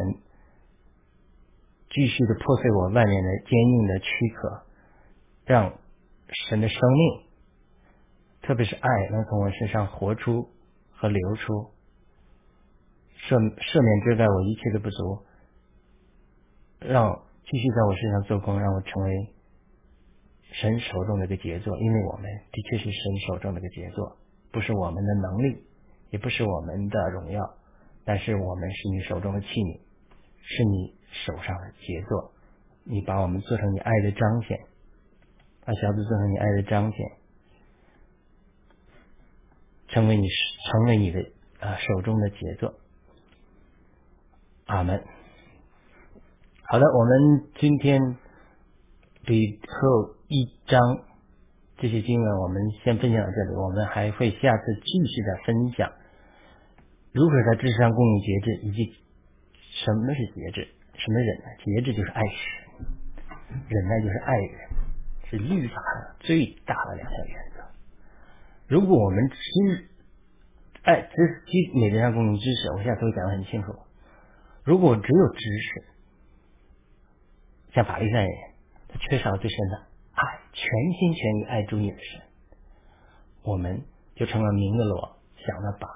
继续的破碎我外面的坚硬的躯壳，让神的生命，特别是爱能从我身上活出和流出，赦赦免遮盖我一切的不足，让继续在我身上做工，让我成为神手中的一个杰作。因为我们的确是神手中的一个杰作，不是我们的能力，也不是我们的荣耀，但是我们是你手中的器皿，是你手上的杰作。你把我们做成你爱的彰显，把小子做成你爱的彰显。成为你成为你的啊手中的杰作，阿门。好的，我们今天最后一章这些经文，我们先分享到这里。我们还会下次继续的分享如何在知识上供应节制，以及什么是节制，什么忍耐。节制就是爱神，忍耐就是爱人，是律法的最大的两项原则。如果我们知爱知基每个上公民知识，我现在都讲的很清楚。如果只有知识，像法律上人，他缺少最深的爱，全心全意爱主你的神，我们就成了明的罗，想的把，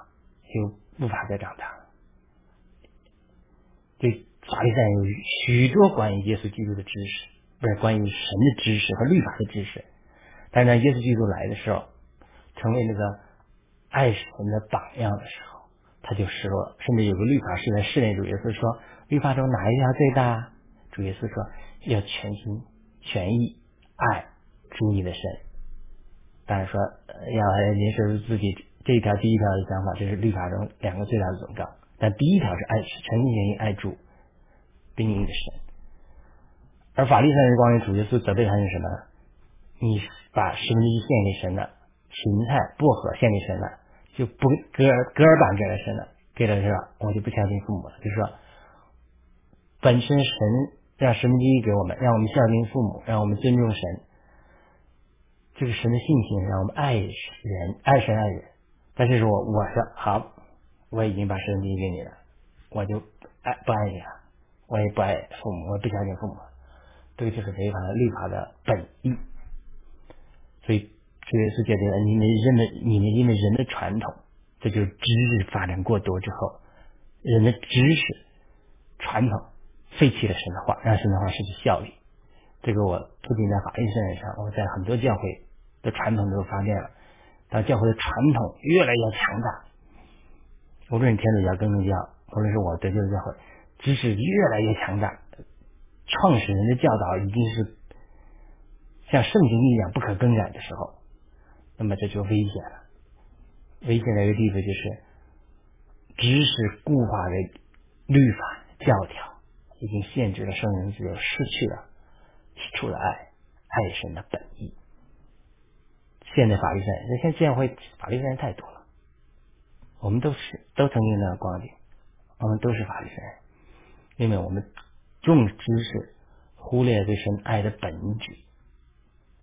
就无法再长大。对法律上有许多关于耶稣基督的知识，不是关于神的知识和律法的知识，但是当耶稣基督来的时候。成为那个爱神的榜样的时候，他就失落了。甚至有个律法师在试炼主耶稣说：“律法中哪一条最大？”主耶稣说：“要全心全意爱主你的神。”当然说要您说出自己这一条第一条的想法，这是律法中两个最大的总纲。但第一条是爱全心全意爱主，并你的神。而法律上的关于主耶稣责备他是什么？你把十分之一献给神了。芹菜、薄荷献给神了，就不割割尔板给了神了，给了是吧？我就不相信父母了。就是说，本身神让十分之一给我们，让我们孝敬父母，让我们尊重神，这个神的性情让我们爱人、爱神、爱人。但是说，我说好，我已经把十分之一给你了，我就爱不爱你了，我也不爱父母，我不相信父母，这个就是违反了律法的本意，所以。这也是觉得你们人的你们因为人的传统，这就是知识发展过多之后，人的知识传统废弃了神的话，让神的话失去效力。这个我不仅在法律圣上，我在很多教会的传统都发现了，当教会的传统越来越强大，无论天主教、更正教，无论是我得救的教会，知识越来越强大，创始人的教导已经是像圣经一样不可更改的时候。那么这就危险了。危险的一个地方就是，知识固化的律法教条，已经限制了圣人自由，失去了起初的爱，爱神的本意。现在法律上，那现在教会法律上太多了。我们都是都曾经那样光景，我们都是法律人，因为我们重知识，忽略对神爱的本质，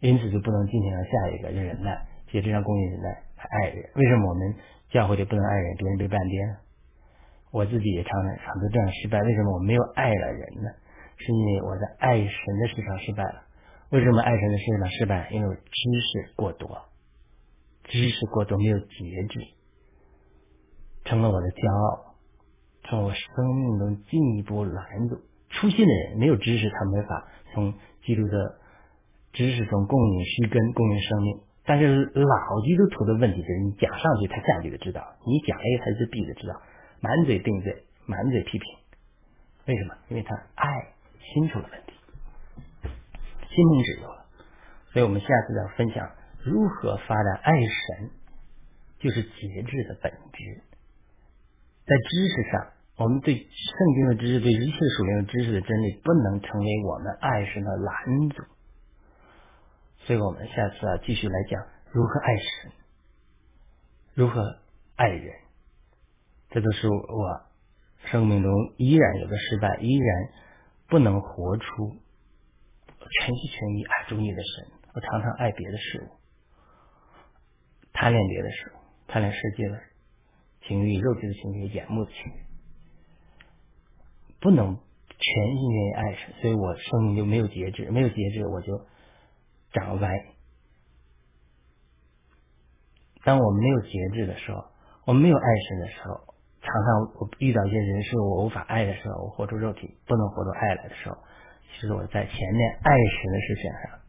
因此就不能进行下一个忍耐。也这样公益人耐，爱人。为什么我们教会里不能爱人？别人被半边。我自己也常常很多这样失败。为什么我没有爱了人呢？是因为我在爱神的事上失败了。为什么爱神的事上失败？因为知识过多，知识过多没有节制，成了我的骄傲，成了我生命中进一步拦阻。初心的人没有知识，他没法从基督的知识中供应虚根，供应生命。但是老基督徒的问题就是，你讲上去，他下去就知道；你讲 A，他是 B 的知道，满嘴定罪，满嘴批评。为什么？因为他爱心出了问题，心灵指有了。所以我们下次要分享如何发展爱神，就是节制的本质。在知识上，我们对圣经的知识，对一切属灵的知识的真理，不能成为我们爱神的拦阻。所以我们下次啊，继续来讲如何爱神，如何爱人。这都是我生命中依然有的失败，依然不能活出全心全意爱主你的神。我常常爱别的事物，贪恋别的事物，贪恋世界的事情欲、肉体的情欲、眼目的情欲，不能全心全意爱神。所以我生命就没有节制，没有节制，我就。长歪，当我没有节制的时候，我没有爱神的时候，常常我遇到一些人事我无法爱的时候，我活出肉体不能活出爱来的时候，其实我在前面爱神的事情上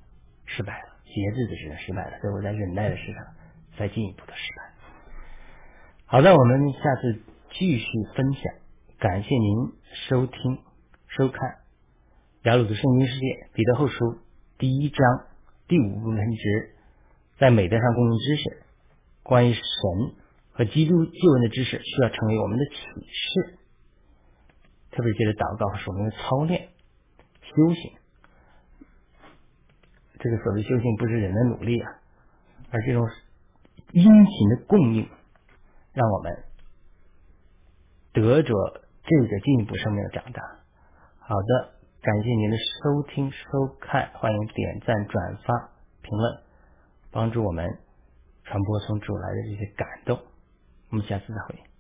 失败了，节制的事情失败了，所以我在忍耐的事上再进一步的失败。好的，我们下次继续分享。感谢您收听收看雅鲁的圣经世界彼得后书第一章第五部分之在美德上供应知识。关于神和基督救恩的知识，需要成为我们的启示，特别借着祷告和属灵的操练、修行。这个所谓修行，不是人的努力啊，而这种殷勤的供应，让我们得着这个进一步生命的长大。好的，感谢您的收听收看，欢迎点赞、转发、评论，帮助我们。传播从主来的这些感动，我们下次再会。